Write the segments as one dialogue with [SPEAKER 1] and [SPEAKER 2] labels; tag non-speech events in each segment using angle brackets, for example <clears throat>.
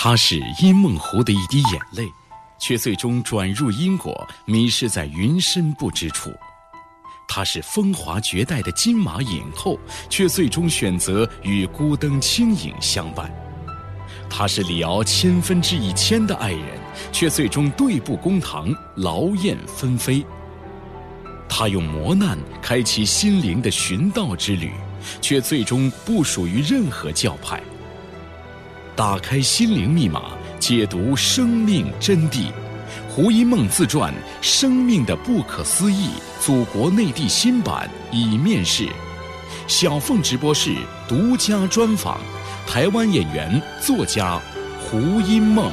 [SPEAKER 1] 它是阴梦湖的一滴眼泪，却最终转入因果，迷失在云深不知处。它是风华绝代的金马影后，却最终选择与孤灯清影相伴。他是李敖千分之一千的爱人，却最终对簿公堂，劳燕分飞。他用磨难开启心灵的寻道之旅，却最终不属于任何教派。打开心灵密码，解读生命真谛。胡因梦自传《生命的不可思议》祖国内地新版已面世，小凤直播室独家专访台湾演员作家胡因梦。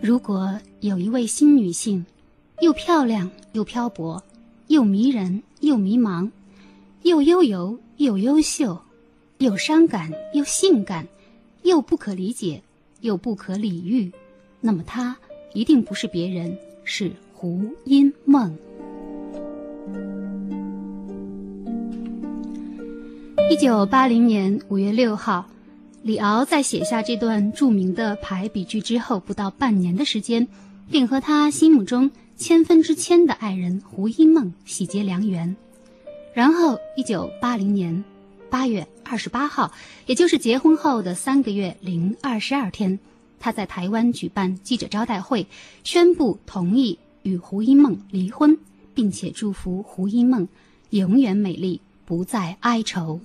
[SPEAKER 2] 如果有一位新女性。又漂亮又漂泊，又迷人又迷茫，又悠游又优秀，又伤感又性感，又不可理解又不可理喻，那么她一定不是别人，是胡因梦。一九八零年五月六号，李敖在写下这段著名的排比句之后，不到半年的时间，便和他心目中。千分之千的爱人胡因梦喜结良缘，然后一九八零年八月二十八号，也就是结婚后的三个月零二十二天，他在台湾举办记者招待会，宣布同意与胡因梦离婚，并且祝福胡因梦永远美丽，不再哀愁。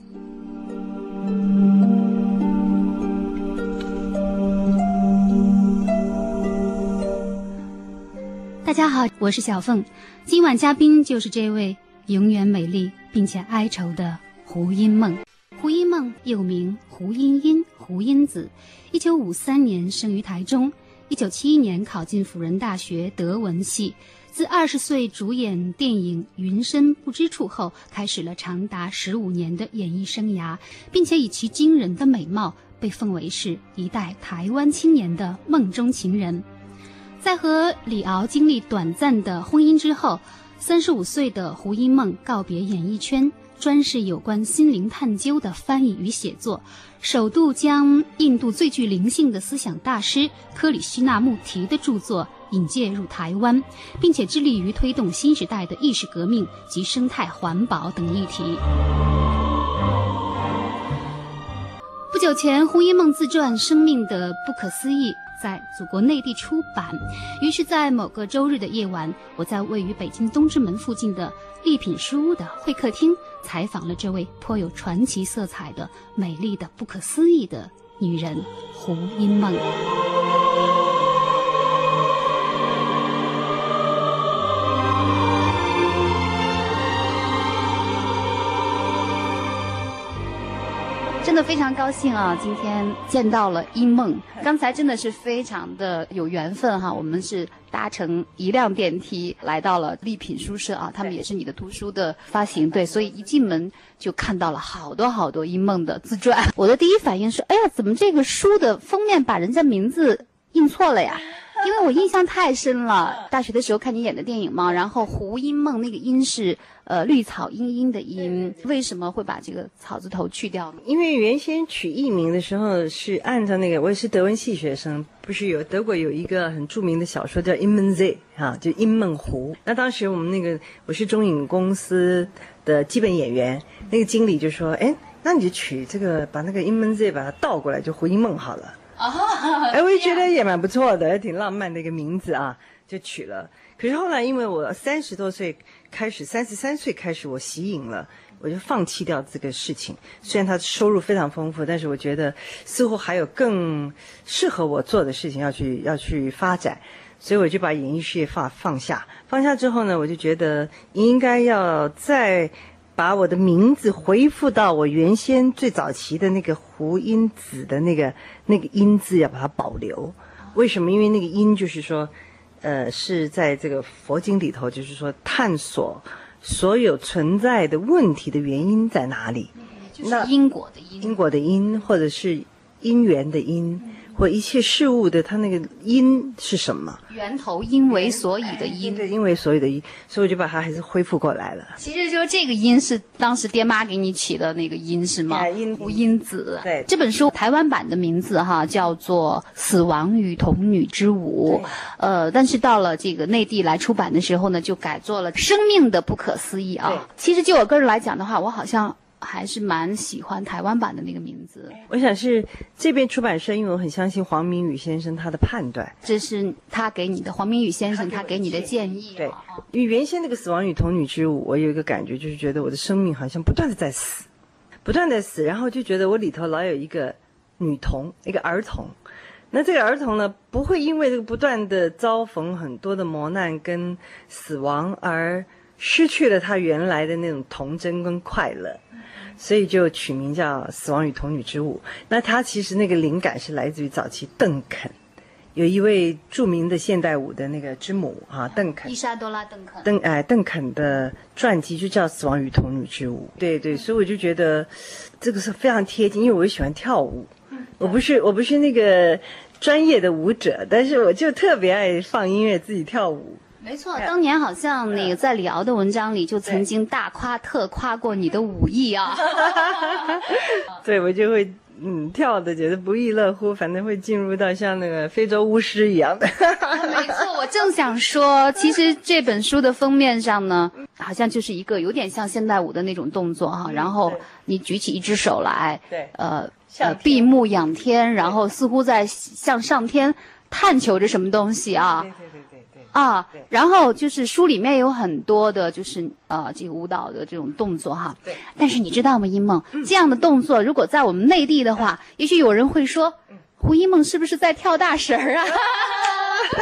[SPEAKER 2] 大家好，我是小凤，今晚嘉宾就是这位永远美丽并且哀愁的胡因梦。胡因梦又名胡茵茵、胡因子，一九五三年生于台中，一九七一年考进辅仁大学德文系。自二十岁主演电影《云深不知处》后，开始了长达十五年的演艺生涯，并且以其惊人的美貌被奉为是一代台湾青年的梦中情人。在和李敖经历短暂的婚姻之后，三十五岁的胡因梦告别演艺圈，专事有关心灵探究的翻译与写作，首度将印度最具灵性的思想大师克里希那穆提的著作引介入台湾，并且致力于推动新时代的意识革命及生态环保等议题。不久前，胡因梦自传《生命的不可思议》。在祖国内地出版，于是，在某个周日的夜晚，我在位于北京东直门附近的丽品书屋的会客厅，采访了这位颇有传奇色彩的美丽的不可思议的女人胡因梦。的非常高兴啊！今天见到了一梦，刚才真的是非常的有缘分哈。我们是搭乘一辆电梯来到了丽品书社啊，他们也是你的图书的发行对，所以一进门就看到了好多好多一梦的自传。我的第一反应是，哎呀，怎么这个书的封面把人家名字印错了呀？因为我印象太深了，大学的时候看你演的电影嘛，然后胡因梦那个因是。呃，绿草茵茵的茵，为什么会把这个草字头去掉呢？
[SPEAKER 3] 因为原先取艺名的时候是按照那个，我也是德文系学生，不是有德国有一个很著名的小说叫《In m e n z 哈，就《In 梦湖》。那当时我们那个我是中影公司的基本演员，那个经理就说：“哎，那你就取这个，把那个 In m e n z 把它倒过来，就胡因梦好了。”啊，哎，我也觉得也蛮不错的，也挺浪漫的一个名字啊，就取了。可是后来因为我三十多岁。开始三十三岁开始，我息影了，我就放弃掉这个事情。虽然他收入非常丰富，但是我觉得似乎还有更适合我做的事情要去要去发展，所以我就把演艺事业放放下。放下之后呢，我就觉得应该要再把我的名字恢复到我原先最早期的那个胡音子的那个那个音字，要把它保留。为什么？因为那个音就是说。呃，是在这个佛经里头，就是说探索所有存在的问题的原因在哪里？
[SPEAKER 2] 就是因果的因，
[SPEAKER 3] 因果的因，或者是因缘的因，或一切事物的它那个因是什么？
[SPEAKER 4] 源头因为所以的因，
[SPEAKER 3] 对，因为所以的因，所以我就把它还是恢复过来了。
[SPEAKER 4] 其实就这个因是当时爹妈给你起的那个因是吗？无因子。
[SPEAKER 3] 对，
[SPEAKER 4] 这本书台湾版的名字哈叫做《死亡与童女之舞》，呃，但是到了这个内地来出版的时候呢，就改做了《生命的不可思议》啊。其实就我个人来讲的话，我好像。还是蛮喜欢台湾版的那个名字。
[SPEAKER 3] 我想是这边出版社，因为我很相信黄明宇先生他的判断。
[SPEAKER 4] 这是他给你的，黄明宇先生他给你的建议。
[SPEAKER 3] 对，因为原先那个《死亡与童女之舞》，我有一个感觉，就是觉得我的生命好像不断的在死，不断的死，然后就觉得我里头老有一个女童，一个儿童。那这个儿童呢，不会因为这个不断的遭逢很多的磨难跟死亡而失去了他原来的那种童真跟快乐。所以就取名叫《死亡与童女之舞》。那它其实那个灵感是来自于早期邓肯，有一位著名的现代舞的那个之母啊，邓肯。
[SPEAKER 4] 伊莎多拉·邓肯。
[SPEAKER 3] 邓哎，邓肯的传记就叫《死亡与童女之舞》。对对，所以我就觉得这个是非常贴近，因为我喜欢跳舞。我不是我不是那个专业的舞者，但是我就特别爱放音乐，自己跳舞。
[SPEAKER 4] 没错，当年好像那个在李敖的文章里就曾经大夸特夸过你的武艺啊。<laughs>
[SPEAKER 3] 对，我就会嗯跳的觉得不亦乐乎，反正会进入到像那个非洲巫师一样的。
[SPEAKER 4] 没错，我正想说，其实这本书的封面上呢，好像就是一个有点像现代舞的那种动作哈，然后你举起一只手来，
[SPEAKER 3] 对，
[SPEAKER 4] 呃呃闭目仰天，然后似乎在向上天探求着什么东西啊。啊，然后就是书里面有很多的，就是呃，这个舞蹈的这种动作哈。
[SPEAKER 3] 对。
[SPEAKER 4] 但是你知道吗，一梦这样的动作，如果在我们内地的话，也许有人会说，胡一梦是不是在跳大神儿啊？<laughs> <laughs>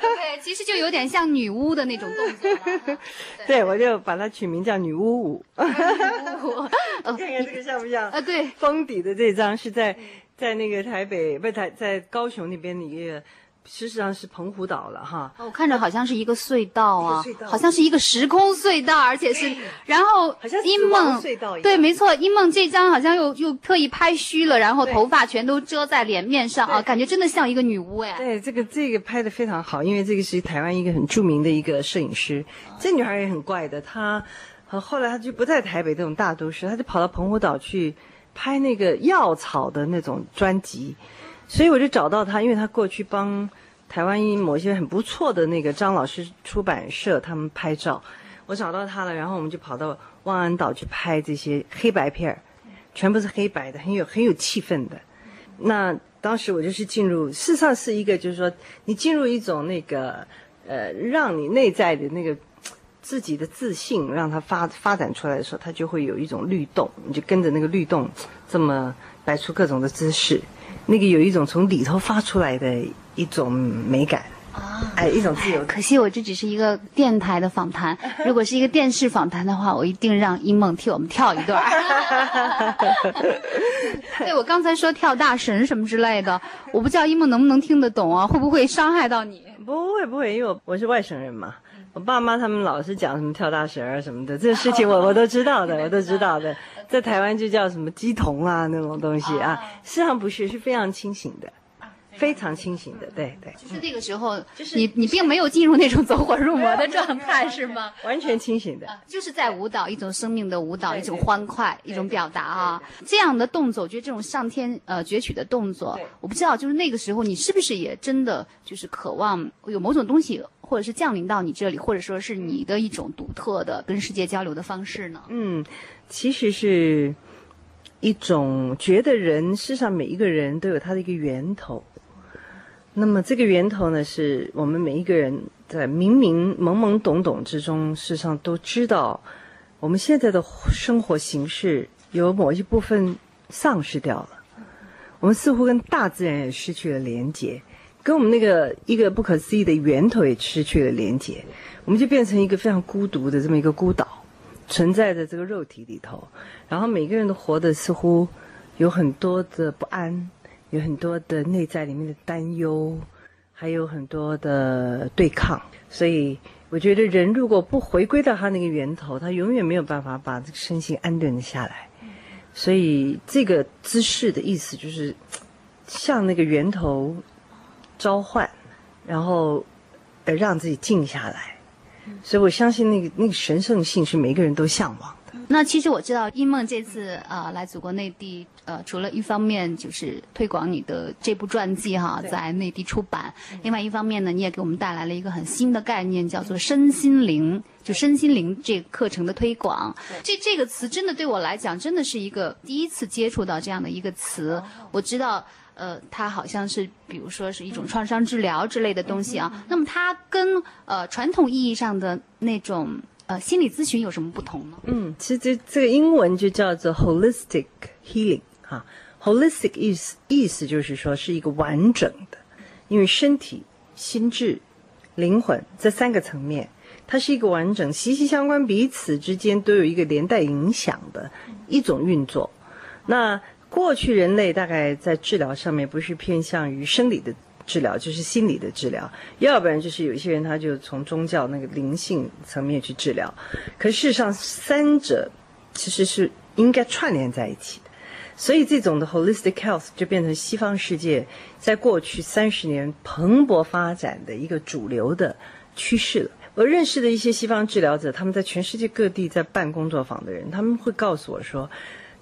[SPEAKER 4] 对，其实就有点像女巫的那种动作。<laughs>
[SPEAKER 3] 对，我就把它取名叫女巫舞。
[SPEAKER 4] 女巫。
[SPEAKER 3] 看看这个像不像？
[SPEAKER 4] 啊，对。
[SPEAKER 3] 封底的这张是在在那个台北，不是台在高雄那边的一个。事实上是澎湖岛了哈，
[SPEAKER 4] 我看着好像是一个隧道啊，好像是一个时空隧道，而且是，然后
[SPEAKER 3] 英梦隧道
[SPEAKER 4] 对，没错，英梦这张好像又又特意拍虚了，然后头发全都遮在脸面上啊，感觉真的像一个女巫哎。
[SPEAKER 3] 对，这个这个拍的非常好，因为这个是台湾一个很著名的一个摄影师，这女孩也很怪的，她后来她就不在台北这种大都市，她就跑到澎湖岛去拍那个药草的那种专辑。所以我就找到他，因为他过去帮台湾一某些很不错的那个张老师出版社他们拍照，我找到他了，然后我们就跑到望安岛去拍这些黑白片儿，全部是黑白的，很有很有气氛的。那当时我就是进入，事实上是一个就是说，你进入一种那个呃，让你内在的那个自己的自信，让它发发展出来的时候，它就会有一种律动，你就跟着那个律动，这么摆出各种的姿势。那个有一种从里头发出来的一种美感啊，哎，一种自由。
[SPEAKER 4] 可惜我这只是一个电台的访谈，<laughs> 如果是一个电视访谈的话，我一定让英梦替我们跳一段。<laughs> 对，我刚才说跳大神什么之类的，我不知道英梦能不能听得懂啊？会不会伤害到你？
[SPEAKER 3] 不会不会，因为我我是外省人嘛。我爸妈他们老是讲什么跳大神啊什么的，这个事情我我都知道的，我都知道的。在台湾就叫什么鸡同啊那种东西啊，实际上不是，是非常清醒的，非常清醒的，对对。
[SPEAKER 4] 就是那个时候，就是你你并没有进入那种走火入魔的状态，是吗？
[SPEAKER 3] 完全清醒的，
[SPEAKER 4] 就是在舞蹈一种生命的舞蹈，一种欢快，一种表达啊。这样的动作，我觉得这种上天呃攫取的动作，我不知道，就是那个时候你是不是也真的就是渴望有某种东西。或者是降临到你这里，或者说是你的一种独特的跟世界交流的方式呢？
[SPEAKER 3] 嗯，其实是一种觉得人世上每一个人都有他的一个源头。那么这个源头呢，是我们每一个人在明明懵懵懂懂之中，事实上都知道，我们现在的生活形式有某一部分丧失掉了，我们似乎跟大自然也失去了连接。跟我们那个一个不可思议的源头也失去了连接，我们就变成一个非常孤独的这么一个孤岛，存在在这个肉体里头。然后每个人都活得似乎有很多的不安，有很多的内在里面的担忧，还有很多的对抗。所以我觉得人如果不回归到他那个源头，他永远没有办法把这个身心安顿的下来。所以这个姿势的意思就是。向那个源头召唤，然后呃让自己静下来。所以我相信那个那个神圣性是每个人都向往。
[SPEAKER 4] 那其实我知道，英梦这次呃来祖国内地，呃除了一方面就是推广你的这部传记哈，在内地出版，另外一方面呢，你也给我们带来了一个很新的概念，叫做身心灵，就身心灵这个课程的推广。这这个词真的对我来讲，真的是一个第一次接触到这样的一个词。我知道。呃，它好像是，比如说是一种创伤治疗之类的东西啊。那么它跟呃传统意义上的那种呃心理咨询有什么不同呢？
[SPEAKER 3] 嗯，其实这这个英文就叫做 holistic healing 哈，holistic 意思意思就是说是一个完整的，因为身体、心智、灵魂这三个层面，它是一个完整、息息相关、彼此之间都有一个连带影响的一种运作。那过去人类大概在治疗上面不是偏向于生理的治疗，就是心理的治疗；要不然就是有一些人他就从宗教那个灵性层面去治疗。可事实上，三者其实是应该串联在一起的。所以这种的 holistic health 就变成西方世界在过去三十年蓬勃发展的一个主流的趋势了。我认识的一些西方治疗者，他们在全世界各地在办工作坊的人，他们会告诉我说。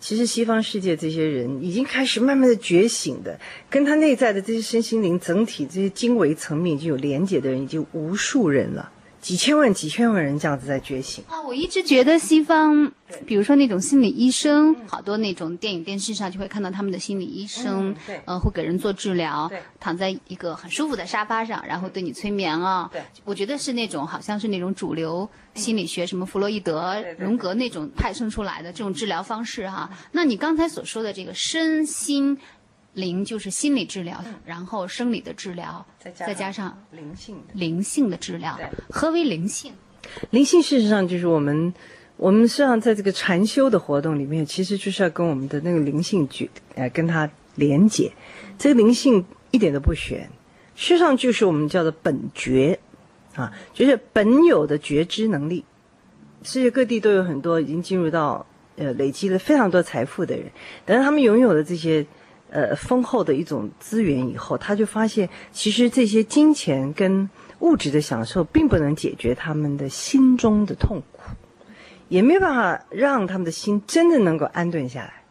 [SPEAKER 3] 其实西方世界这些人已经开始慢慢的觉醒的，跟他内在的这些身心灵整体这些精微层面已经有连结的人，已经无数人了。几千万、几千万人这样子在觉醒
[SPEAKER 4] 啊！我一直觉得西方，比如说那种心理医生，好多那种电影、电视上就会看到他们的心理医生，呃，会给人做治疗，躺在一个很舒服的沙发上，然后对你催眠啊。我觉得是那种好像是那种主流心理学，什么弗洛伊德、荣格那种派生出来的这种治疗方式哈。那你刚才所说的这个身心。灵就是心理治疗，然后生理的治疗，再加上
[SPEAKER 3] 灵性的
[SPEAKER 4] 灵性的治疗。何为灵性？
[SPEAKER 3] 灵性事实上就是我们，我们实际上在这个禅修的活动里面，其实就是要跟我们的那个灵性去，呃，跟它连接。这个灵性一点都不玄，实际上就是我们叫做本觉，啊，就是本有的觉知能力。世界各地都有很多已经进入到呃累积了非常多财富的人，但是他们拥有的这些。呃，丰厚的一种资源以后，他就发现，其实这些金钱跟物质的享受，并不能解决他们的心中的痛苦，也没办法让他们的心真的能够安顿下来。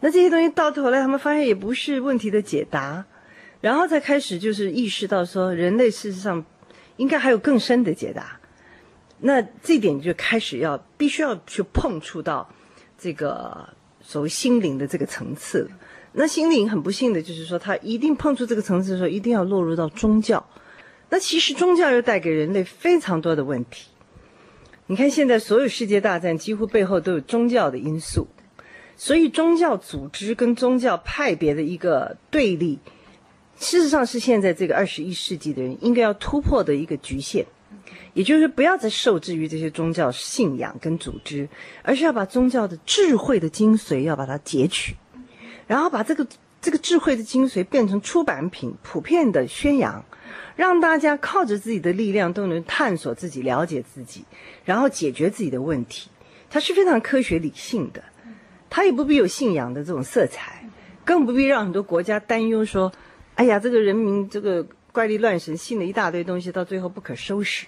[SPEAKER 3] 那这些东西到头来，他们发现也不是问题的解答，然后才开始就是意识到说，人类事实上应该还有更深的解答。那这点就开始要必须要去碰触到这个所谓心灵的这个层次了。那心灵很不幸的就是说，他一定碰触这个层次的时候，一定要落入到宗教。那其实宗教又带给人类非常多的问题。你看，现在所有世界大战几乎背后都有宗教的因素，所以宗教组织跟宗教派别的一个对立，事实上是现在这个二十一世纪的人应该要突破的一个局限。也就是不要再受制于这些宗教信仰跟组织，而是要把宗教的智慧的精髓要把它截取。然后把这个这个智慧的精髓变成出版品，普遍的宣扬，让大家靠着自己的力量都能探索自己、了解自己，然后解决自己的问题。它是非常科学理性的，它也不必有信仰的这种色彩，更不必让很多国家担忧说：“哎呀，这个人民这个怪力乱神，信了一大堆东西，到最后不可收拾。”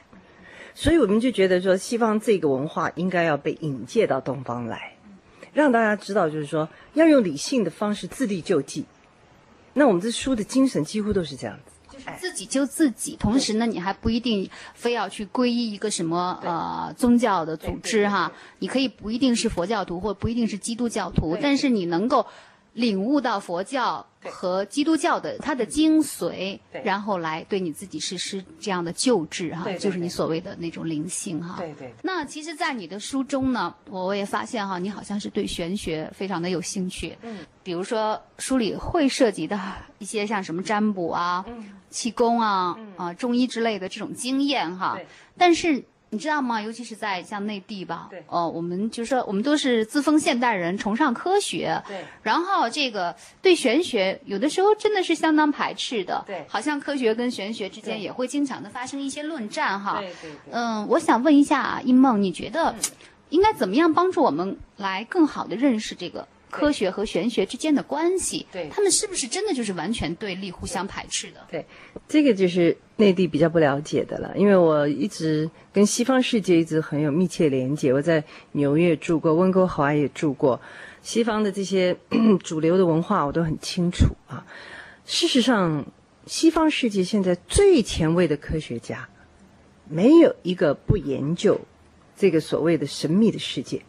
[SPEAKER 3] 所以我们就觉得说，西方这个文化应该要被引介到东方来。让大家知道，就是说要用理性的方式自力救济。那我们这书的精神几乎都是这样子，
[SPEAKER 4] 就是自己救自己。同时呢，你还不一定非要去皈依一个什么呃宗教的组织哈，你可以不一定是佛教徒，或不一定是基督教徒，但是你能够领悟到佛教。和基督教的它的精髓，然后来对你自己实施这样的救治哈，就是你所谓的那种灵性哈。
[SPEAKER 3] 对对。
[SPEAKER 4] 那其实，在你的书中呢，我也发现哈，你好像是对玄学非常的有兴趣。嗯。比如说，书里会涉及到一些像什么占卜啊、气功啊、啊中医之类的这种经验哈。但是。你知道吗？尤其是在像内地吧，哦，我们就是说，我们都是自封现代人，崇尚科学。
[SPEAKER 3] 对。
[SPEAKER 4] 然后这个对玄学，有的时候真的是相当排斥的。
[SPEAKER 3] 对。
[SPEAKER 4] 好像科学跟玄学之间也会经常的发生一些论战哈。
[SPEAKER 3] 对对对。
[SPEAKER 4] 嗯，我想问一下一梦，你觉得应该怎么样帮助我们来更好的认识这个科学和玄学之间的关系。
[SPEAKER 3] 对
[SPEAKER 4] 他们是不是真的就是完全对立、互相排斥的？
[SPEAKER 3] 对，这个就是内地比较不了解的了，因为我一直跟西方世界一直很有密切连接。我在纽约住过，温哥华也住过，西方的这些 <clears throat> 主流的文化我都很清楚啊。事实上，西方世界现在最前卫的科学家，没有一个不研究这个所谓的神秘的世界。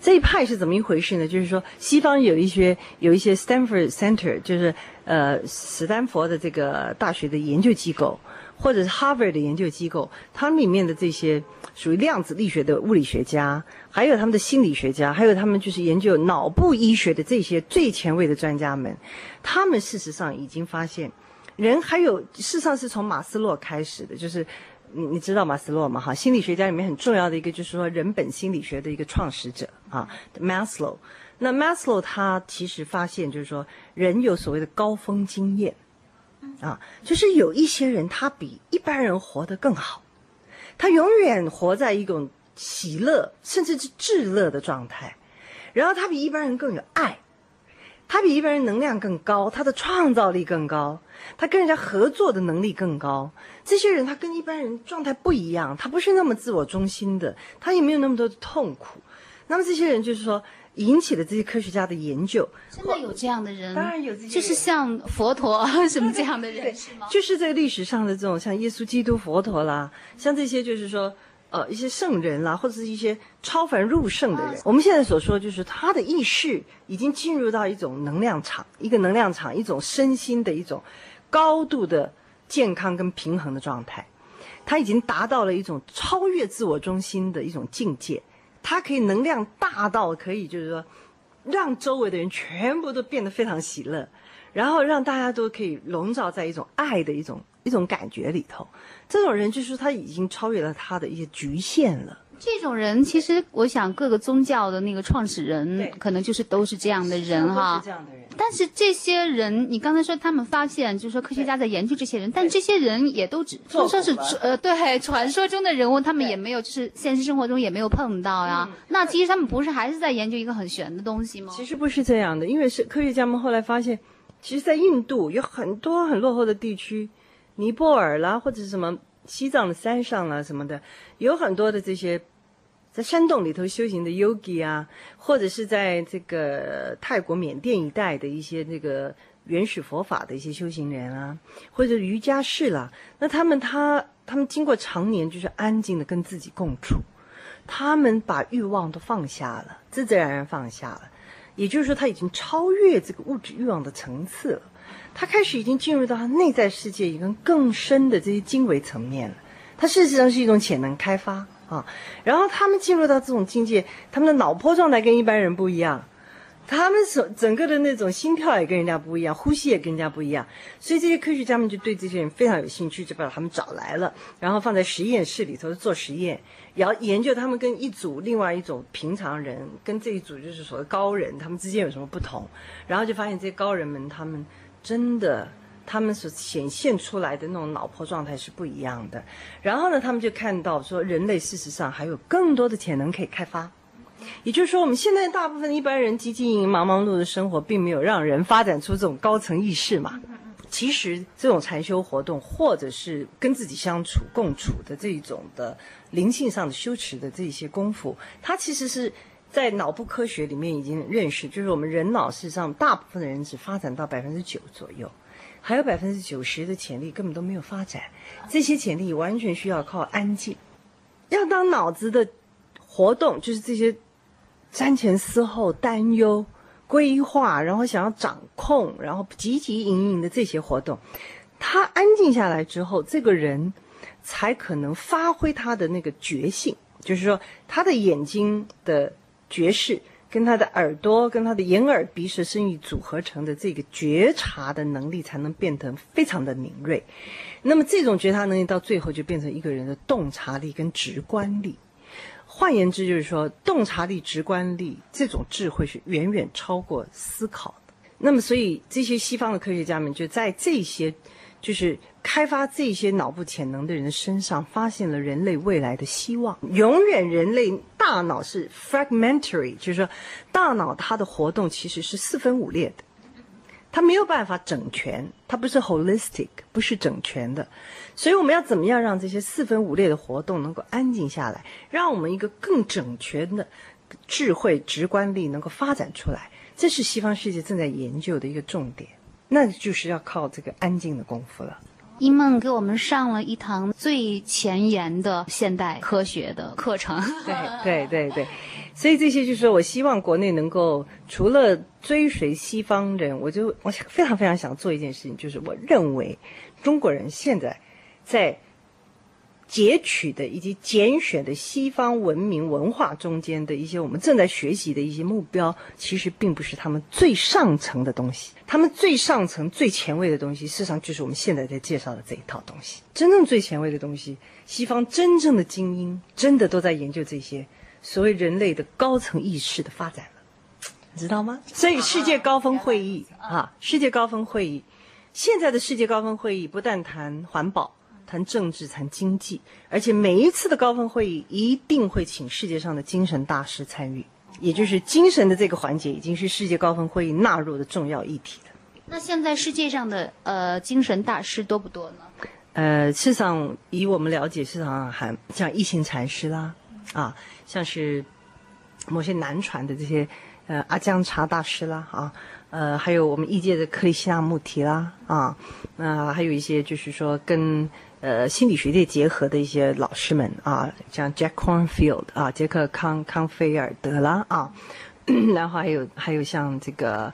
[SPEAKER 3] 这一派是怎么一回事呢？就是说，西方有一些有一些 Stanford Center，就是呃斯坦福的这个大学的研究机构，或者是 Harvard 的研究机构，它们里面的这些属于量子力学的物理学家，还有他们的心理学家，还有他们就是研究脑部医学的这些最前卫的专家们，他们事实上已经发现，人还有事实上是从马斯洛开始的，就是。你你知道马斯洛吗？哈，心理学家里面很重要的一个就是说人本心理学的一个创始者啊，Maslow。那 Maslow 他其实发现就是说人有所谓的高峰经验，啊，就是有一些人他比一般人活得更好，他永远活在一种喜乐甚至是至乐的状态，然后他比一般人更有爱。他比一般人能量更高，他的创造力更高，他跟人家合作的能力更高。这些人他跟一般人状态不一样，他不是那么自我中心的，他也没有那么多的痛苦。那么这些人就是说引起了这些科学家的研究。
[SPEAKER 4] 真的有这样的人？
[SPEAKER 3] 当然有这些人，
[SPEAKER 4] 就是像佛陀什么这样的人是吗？
[SPEAKER 3] 就是这个历史上的这种像耶稣基督、佛陀啦，像这些就是说。呃，一些圣人啦，或者是一些超凡入圣的人，我们现在所说就是他的意识已经进入到一种能量场，一个能量场，一种身心的一种高度的健康跟平衡的状态，他已经达到了一种超越自我中心的一种境界，他可以能量大到可以就是说，让周围的人全部都变得非常喜乐，然后让大家都可以笼罩在一种爱的一种一种感觉里头。这种人就是他已经超越了他的一些局限了。
[SPEAKER 4] 这种人其实，我想各个宗教的那个创始人，可能就是都是这样的人哈。
[SPEAKER 3] 这样的人。
[SPEAKER 4] 但是这些人，你刚才说他们发现，就是说科学家在研究这些人，但这些人也都只说是呃，对 <laughs> 传说中的人物，他们也没有，就是现实生活中也没有碰到呀。那其实他们不是还是在研究一个很玄的东西吗？
[SPEAKER 3] 其实不是这样的，因为是科学家们后来发现，其实，在印度有很多很落后的地区。尼泊尔啦，或者是什么西藏的山上啦，什么的，有很多的这些在山洞里头修行的 yogi 啊，或者是在这个泰国、缅甸一带的一些那个原始佛法的一些修行人啊，或者瑜伽士啦，那他们他他们经过常年就是安静的跟自己共处，他们把欲望都放下了，自自然然放下了，也就是说他已经超越这个物质欲望的层次了。他开始已经进入到他内在世界一个更深的这些经纬层面了，它事实上是一种潜能开发啊。然后他们进入到这种境界，他们的脑波状态跟一般人不一样，他们整整个的那种心跳也跟人家不一样，呼吸也跟人家不一样。所以这些科学家们就对这些人非常有兴趣，就把他们找来了，然后放在实验室里头做实验，要研究他们跟一组另外一种平常人跟这一组就是所谓高人他们之间有什么不同，然后就发现这些高人们他们。真的，他们所显现出来的那种脑波状态是不一样的。然后呢，他们就看到说，人类事实上还有更多的潜能可以开发。也就是说，我们现在大部分一般人汲汲营营、忙忙碌碌的生活，并没有让人发展出这种高层意识嘛。其实，这种禅修活动，或者是跟自己相处、共处的这一种的灵性上的修持的这些功夫，它其实是。在脑部科学里面已经认识，就是我们人脑事实上大部分的人只发展到百分之九左右，还有百分之九十的潜力根本都没有发展。这些潜力完全需要靠安静。要当脑子的活动，就是这些瞻前思后、担忧、规划，然后想要掌控，然后汲汲营营的这些活动，他安静下来之后，这个人才可能发挥他的那个觉性，就是说他的眼睛的。觉视跟他的耳朵、跟他的眼耳鼻舌身意组合成的这个觉察的能力，才能变得非常的敏锐。那么这种觉察能力到最后就变成一个人的洞察力跟直观力。换言之，就是说洞察力、直观力这种智慧是远远超过思考的。那么，所以这些西方的科学家们就在这些就是开发这些脑部潜能的人身上，发现了人类未来的希望。永远人类大脑是 fragmentary，就是说，大脑它的活动其实是四分五裂的，它没有办法整全，它不是 holistic，不是整全的。所以我们要怎么样让这些四分五裂的活动能够安静下来，让我们一个更整全的智慧直观力能够发展出来？这是西方世界正在研究的一个重点。那就是要靠这个安静的功夫了。
[SPEAKER 4] 一梦给我们上了一堂最前沿的现代科学的课程。<laughs>
[SPEAKER 3] 对对对对，所以这些就是我希望国内能够除了追随西方人，我就我非常非常想做一件事情，就是我认为中国人现在在。截取的以及拣选的西方文明文化中间的一些我们正在学习的一些目标，其实并不是他们最上层的东西。他们最上层、最前卫的东西，事实上就是我们现在在介绍的这一套东西。真正最前卫的东西，西方真正的精英真的都在研究这些所谓人类的高层意识的发展了，知道吗？所以世界高峰会议啊，世界高峰会议，现在的世界高峰会议不但谈环保。谈政治，谈经济，而且每一次的高峰会议一定会请世界上的精神大师参与，也就是精神的这个环节已经是世界高峰会议纳入的重要议题了。
[SPEAKER 4] 那现在世界上的呃精神大师多不多呢？
[SPEAKER 3] 呃，事实上以我们了解，市场上还像一行禅师啦，啊，像是某些南传的这些呃阿姜查大师啦，啊。呃，还有我们异界的克里希那穆提啦，啊，那还有一些就是说跟呃心理学界结合的一些老师们啊，像 Jack Cornfield 啊，杰克康康菲尔德啦啊，<coughs> 然后还有还有像这个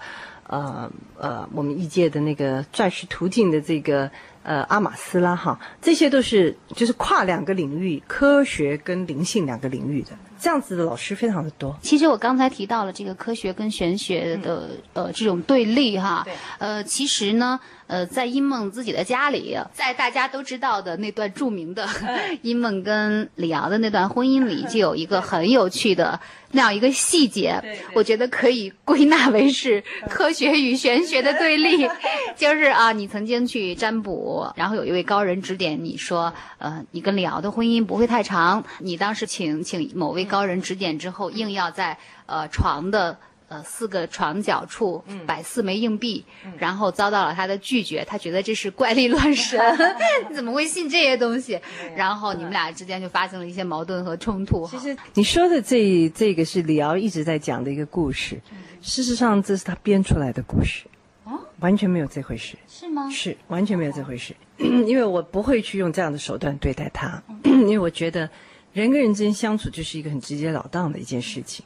[SPEAKER 3] 呃呃我们异界的那个钻石途径的这个呃阿玛斯啦哈，这些都是就是跨两个领域，科学跟灵性两个领域的。这样子的老师非常的多。
[SPEAKER 4] 其实我刚才提到了这个科学跟玄学的呃这种对立哈，呃，其实呢。呃，在殷梦自己的家里，在大家都知道的那段著名的 <laughs> 殷梦跟李敖的那段婚姻里，就有一个很有趣的那样一个细节，我觉得可以归纳为是科学与玄学的对立。<laughs> 就是啊，你曾经去占卜，然后有一位高人指点你说，呃，你跟李敖的婚姻不会太长。你当时请请某位高人指点之后，硬要在呃床的。呃，四个床角处摆四枚硬币，然后遭到了他的拒绝。他觉得这是怪力乱神，<laughs> 你怎么会信这些东西？然后你们俩之间就发生了一些矛盾和冲突。
[SPEAKER 3] 其实你说的这这个是李敖一直在讲的一个故事，事实上这是他编出来的故事，哦，完全没有这回事。
[SPEAKER 4] 是吗？
[SPEAKER 3] 是完全没有这回事，<clears throat> 因为我不会去用这样的手段对待他，<clears throat> 因为我觉得人跟人之间相处就是一个很直截了当的一件事情。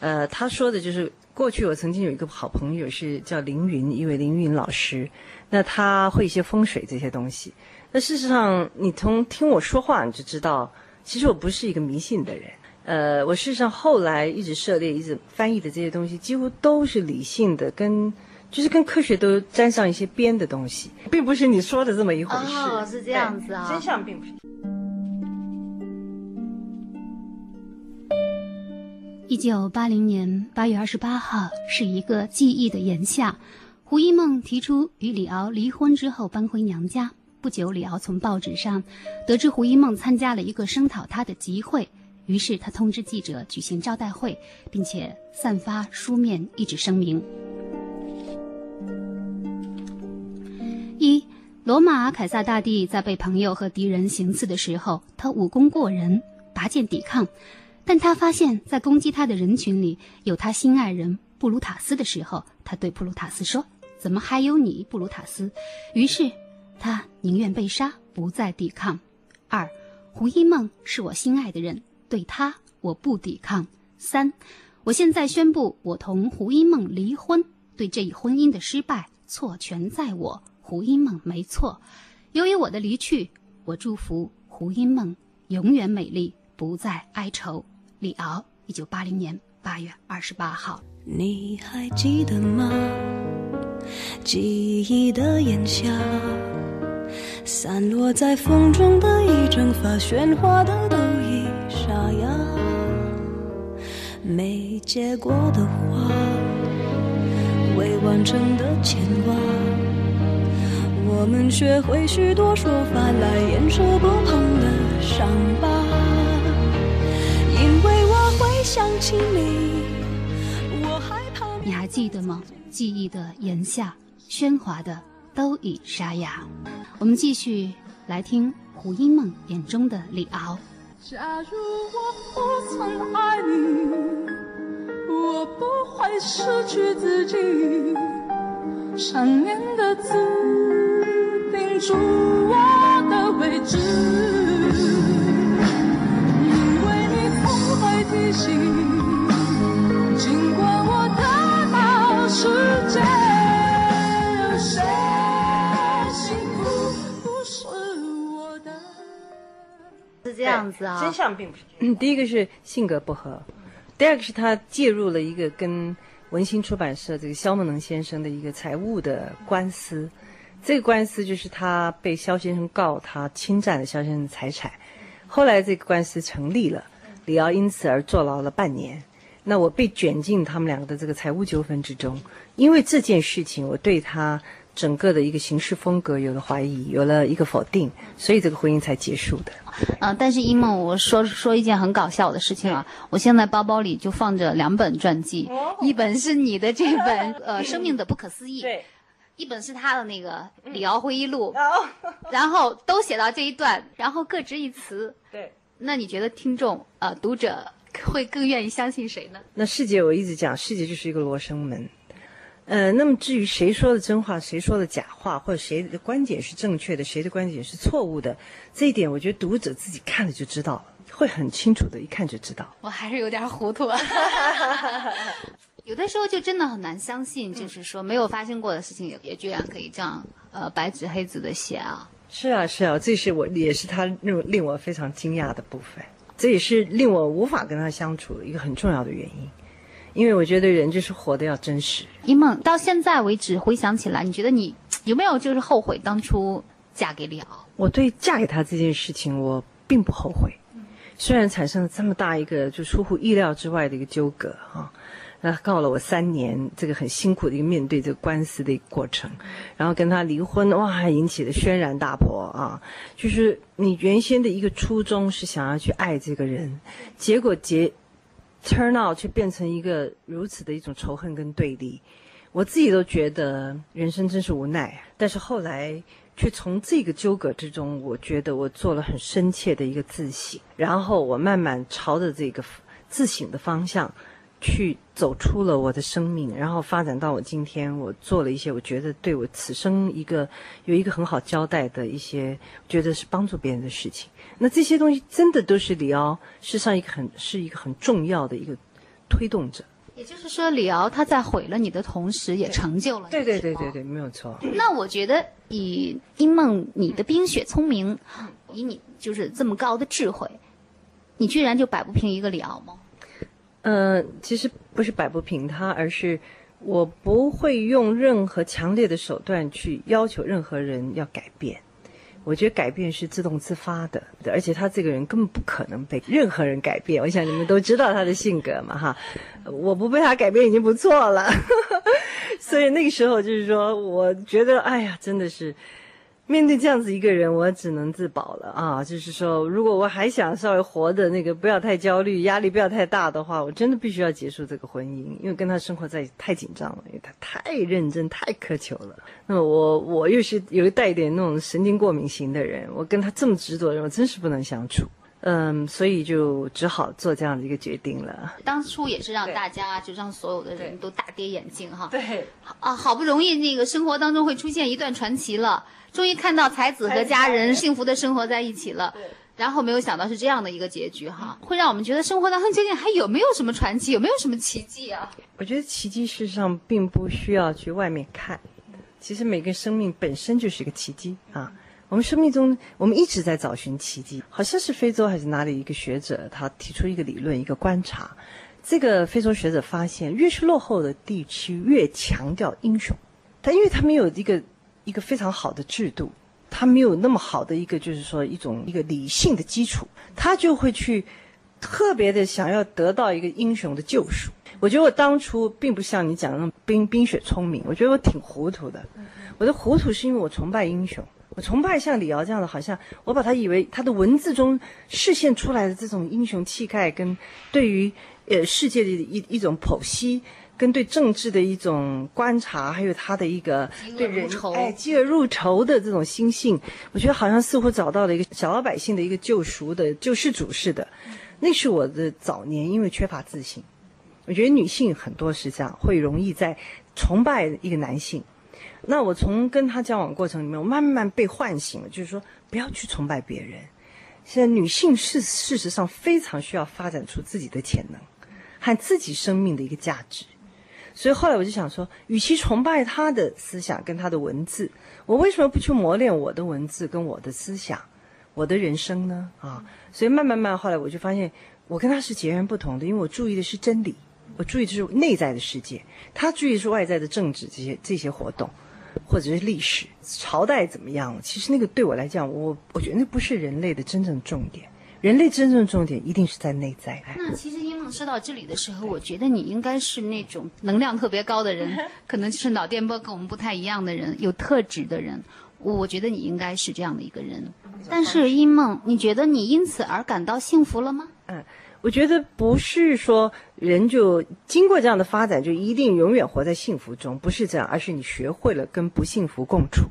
[SPEAKER 3] 呃，他说的就是过去我曾经有一个好朋友是叫凌云，一位凌云老师，那他会一些风水这些东西。那事实上，你从听我说话你就知道，其实我不是一个迷信的人。呃，我事实上后来一直涉猎、一直翻译的这些东西，几乎都是理性的，跟就是跟科学都沾上一些边的东西，并不是你说的这么一回事。
[SPEAKER 4] 哦，是这样子啊，
[SPEAKER 3] 真相并不是。
[SPEAKER 4] 一九八零年八月二十八号是一个记忆的炎夏，胡一梦提出与李敖离婚之后搬回娘家。不久，李敖从报纸上得知胡一梦参加了一个声讨他的集会，于是他通知记者举行招待会，并且散发书面一纸声明：一，罗马凯撒大帝在被朋友和敌人行刺的时候，他武功过人，拔剑抵抗。但他发现，在攻击他的人群里有他心爱人布鲁塔斯的时候，他对布鲁塔斯说：“怎么还有你，布鲁塔斯？”于是，他宁愿被杀，不再抵抗。二，胡一梦是我心爱的人，对他我不抵抗。三，我现在宣布，我同胡一梦离婚。对这一婚姻的失败，错全在我，胡一梦没错。由于我的离去，我祝福胡一梦永远美丽，不再哀愁。李敖，一九八零年八月二十八号。
[SPEAKER 5] 你还记得吗？记忆的炎夏，散落在风中的一整发，喧哗的都已沙哑。没结果的花，未完成的牵挂，我们学会许多说法来掩饰不碰的伤疤，想起你，我害怕
[SPEAKER 4] 你还记得吗？记忆的炎夏，喧哗的都已沙哑。我们继续来听胡因梦眼中的李敖。
[SPEAKER 6] 假如我不曾爱你，我不会失去自己。想念的字定住我的位置，提醒，尽管我的世界有谁幸福不是我的。
[SPEAKER 4] 是这样子啊，
[SPEAKER 3] 真相并不是这样。第一个是性格不合，第二个是他介入了一个跟文心出版社这个肖梦能先生的一个财务的官司。这个官司就是他被肖先生告他侵占了肖先生的财产，后来这个官司成立了，李敖因此而坐牢了半年。那我被卷进他们两个的这个财务纠纷之中，因为这件事情，我对他整个的一个行事风格有了怀疑，有了一个否定，所以这个婚姻才结束的。
[SPEAKER 4] 啊、但是一梦，我说说一件很搞笑的事情啊，我现在包包里就放着两本传记，一本是你的这本 <laughs> 呃《生命的不可思议》，
[SPEAKER 3] 对，
[SPEAKER 4] 一本是他的那个《李敖回忆录》，然后都写到这一段，然后各执一词。
[SPEAKER 3] 对。
[SPEAKER 4] 那你觉得听众呃读者 <laughs> 会更愿意相信谁呢？
[SPEAKER 3] 那世界我一直讲，世界就是一个罗生门。呃，那么至于谁说的真话，谁说的假话，或者谁的观点是正确的，谁的观点是错误的，这一点我觉得读者自己看了就知道了，会很清楚的，一看就知道。
[SPEAKER 4] 我还是有点糊涂。<laughs> 有的时候就真的很难相信，就是说没有发生过的事情也也居然可以这样呃白纸黑字的写啊。
[SPEAKER 3] 是啊，是啊，这是我也是他令令我非常惊讶的部分，这也是令我无法跟他相处的一个很重要的原因，因为我觉得人就是活得要真实。
[SPEAKER 4] 一梦到现在为止回想起来，你觉得你有没有就是后悔当初嫁给李敖？
[SPEAKER 3] 我对嫁给他这件事情，我并不后悔，虽然产生了这么大一个就出乎意料之外的一个纠葛哈、那告了我三年，这个很辛苦的一个面对这个官司的一个过程，然后跟他离婚，哇，引起了轩然大波啊！就是你原先的一个初衷是想要去爱这个人，结果结 turn out 却变成一个如此的一种仇恨跟对立，我自己都觉得人生真是无奈。但是后来却从这个纠葛之中，我觉得我做了很深切的一个自省，然后我慢慢朝着这个自省的方向。去走出了我的生命，然后发展到我今天，我做了一些我觉得对我此生一个有一个很好交代的一些，觉得是帮助别人的事情。那这些东西真的都是李敖世上一个很是一个很重要的一个推动者。
[SPEAKER 4] 也就是说，李敖他在毁了你的同时，也成就了你。
[SPEAKER 3] 对对对对对，没有错。
[SPEAKER 4] 那我觉得以一梦你的冰雪聪明，以你就是这么高的智慧，你居然就摆不平一个李敖吗？
[SPEAKER 3] 呃，其实不是摆不平他，而是我不会用任何强烈的手段去要求任何人要改变。我觉得改变是自动自发的，而且他这个人根本不可能被任何人改变。我想你们都知道他的性格嘛，哈，我不被他改变已经不错了。<laughs> 所以那个时候就是说，我觉得，哎呀，真的是。面对这样子一个人，我只能自保了啊！就是说，如果我还想稍微活的那个不要太焦虑，压力不要太大的话，我真的必须要结束这个婚姻，因为跟他生活在一起太紧张了，因为他太认真、太苛求了。那么我我又是有一带一点那种神经过敏型的人，我跟他这么执着的人，我真是不能相处。嗯，所以就只好做这样的一个决定了。
[SPEAKER 4] 当初也是让大家，就让所有的人都大跌眼镜哈。
[SPEAKER 3] 对
[SPEAKER 4] 啊，好不容易那个生活当中会出现一段传奇了。终于看到才子和家人幸福的生活在一起了，然后没有想到是这样的一个结局哈，会让我们觉得生活当中究竟还有没有什么传奇，有没有什么奇迹啊？
[SPEAKER 3] 我觉得奇迹事实上并不需要去外面看，其实每个生命本身就是一个奇迹啊。我们生命中，我们一直在找寻奇迹，好像是非洲还是哪里一个学者，他提出一个理论，一个观察。这个非洲学者发现，越是落后的地区，越强调英雄，但因为他没有一个。一个非常好的制度，他没有那么好的一个，就是说一种一个理性的基础，他就会去特别的想要得到一个英雄的救赎。我觉得我当初并不像你讲的那种冰冰雪聪明，我觉得我挺糊涂的。我的糊涂是因为我崇拜英雄，我崇拜像李敖这样的，好像我把他以为他的文字中视现出来的这种英雄气概，跟对于呃世界的一一种剖析，跟对政治的一种观察，还有他的一个对人哎嫉恶入仇的这种心性，我觉得好像似乎找到了一个小老百姓的一个救赎的救世主似的。那是我的早年，因为缺乏自信。我觉得女性很多是这样，会容易在崇拜一个男性。那我从跟他交往过程里面，我慢慢被唤醒了，就是说不要去崇拜别人。现在女性是事实上非常需要发展出自己的潜能和自己生命的一个价值。所以后来我就想说，与其崇拜他的思想跟他的文字，我为什么不去磨练我的文字跟我的思想？我的人生呢？啊，所以慢慢慢，后来我就发现，我跟他是截然不同的，因为我注意的是真理，我注意的是内在的世界，他注意是外在的政治这些这些活动，或者是历史朝代怎么样？其实那个对我来讲，我我觉得那不是人类的真正重点，人类真正重点一定是在内在。
[SPEAKER 4] 那其实英梦说到这里的时候，我觉得你应该是那种能量特别高的人，<laughs> 可能就是脑电波跟我们不太一样的人，有特质的人。我觉得你应该是这样的一个人。但是，一梦，你觉得你因此而感到幸福了吗？
[SPEAKER 3] 嗯，我觉得不是说人就经过这样的发展就一定永远活在幸福中，不是这样，而是你学会了跟不幸福共处，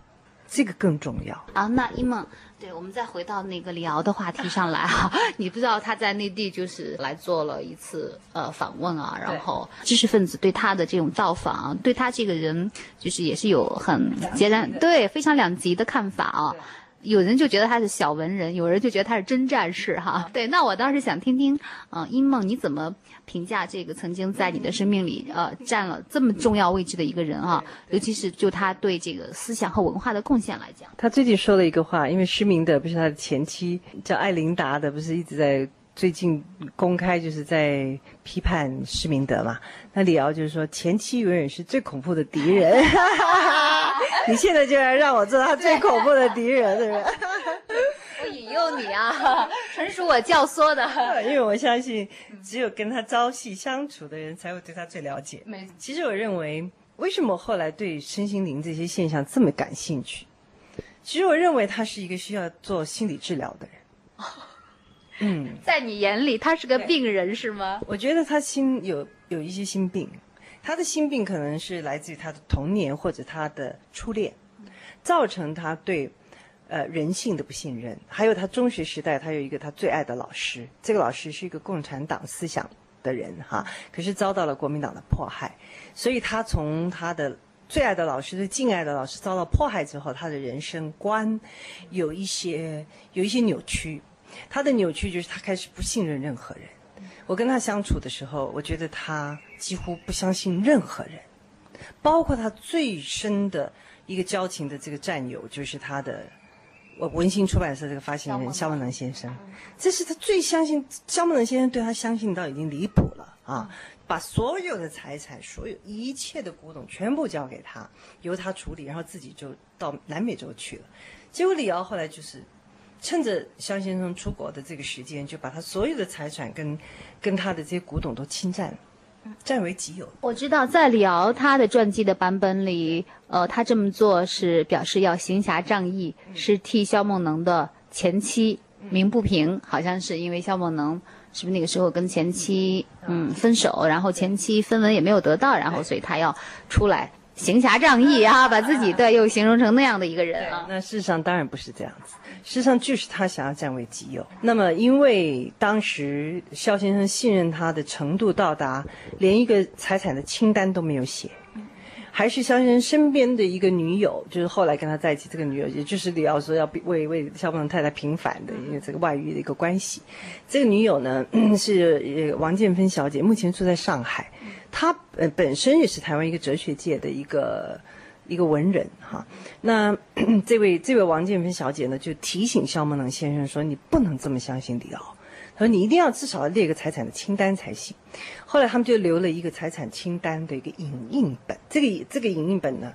[SPEAKER 3] 这个更重要。
[SPEAKER 4] 啊，那一梦，对，我们再回到那个李敖的话题上来哈。<laughs> 你不知道他在内地就是来做了一次呃访问啊，然后知识分子对他的这种造访，对他这个人就是也是有很截然对非常两极的看法啊。有人就觉得他是小文人，有人就觉得他是真战士，哈。对，那我倒是想听听，嗯，英梦你怎么评价这个曾经在你的生命里，呃，占了这么重要位置的一个人啊？尤其是就他对这个思想和文化的贡献来讲。
[SPEAKER 3] 他最近说了一个话，因为失明的不是他的前妻叫艾琳达的，不是一直在最近公开就是在批判施明德嘛？那李敖就是说，前妻永远是最恐怖的敌人。<laughs> 你现在就要让我做他最恐怖的敌人，对不对？
[SPEAKER 4] 我引诱你啊，纯属我教唆的。<laughs>
[SPEAKER 3] 因为我相信，只有跟他朝夕相处的人，才会对他最了解。没，其实我认为，为什么后来对身心灵这些现象这么感兴趣？其实我认为他是一个需要做心理治疗的人。<laughs>
[SPEAKER 4] 嗯，在你眼里，他是个病人是吗？
[SPEAKER 3] 我觉得他心有有一些心病。他的心病可能是来自于他的童年或者他的初恋，造成他对呃人性的不信任。还有他中学时代，他有一个他最爱的老师，这个老师是一个共产党思想的人哈，可是遭到了国民党的迫害，所以他从他的最爱的老师、最敬爱的老师遭到迫害之后，他的人生观有一些有一些扭曲。他的扭曲就是他开始不信任任何人。我跟他相处的时候，我觉得他几乎不相信任何人，包括他最深的一个交情的这个战友，就是他的我文心出版社这个发行人肖梦能先生。这是他最相信肖梦能先生对他相信到已经离谱了啊！把所有的财产、所有一切的古董全部交给他，由他处理，然后自己就到南美洲去了。结果李敖后来就是。趁着肖先生出国的这个时间，就把他所有的财产跟跟他的这些古董都侵占了，占为己有。
[SPEAKER 4] 我知道在李敖他的传记的版本里，呃，他这么做是表示要行侠仗义，是替肖梦能的前妻鸣不平，好像是因为肖梦能是不是那个时候跟前妻嗯分手，然后前妻分文也没有得到，然后所以他要出来行侠仗义啊，把自己对又形容成那样的一个人啊。
[SPEAKER 3] 那事实上当然不是这样子。实际上就是他想要占为己有。那么，因为当时肖先生信任他的程度到达，连一个财产的清单都没有写，还是肖先生身边的一个女友，就是后来跟他在一起这个女友，也就是李奥说要为为肖邦太太平反的，因为这个外遇的一个关系。这个女友呢是王建芬小姐，目前住在上海。她呃本身也是台湾一个哲学界的一个。一个文人哈，那 <clears throat> 这位这位王建芬小姐呢，就提醒肖梦能先生说：“你不能这么相信李敖，他说你一定要至少要列个财产的清单才行。”后来他们就留了一个财产清单的一个影印本，这个这个影印本呢，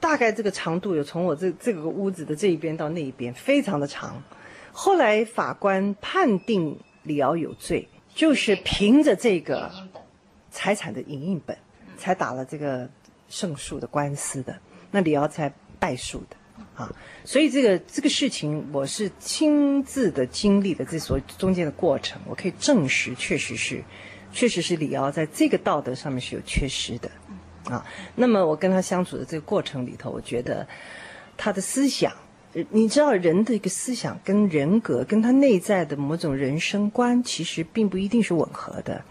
[SPEAKER 3] 大概这个长度有从我这这个屋子的这一边到那一边，非常的长。后来法官判定李敖有罪，就是凭着这个。财产的影印本，才打了这个胜诉的官司的。那李敖才败诉的啊，所以这个这个事情我是亲自的经历的这所中间的过程，我可以证实，确实是，确实是李敖在这个道德上面是有缺失的啊。那么我跟他相处的这个过程里头，我觉得他的思想。你知道人的一个思想跟人格，跟他内在的某种人生观，其实并不一定是吻合的，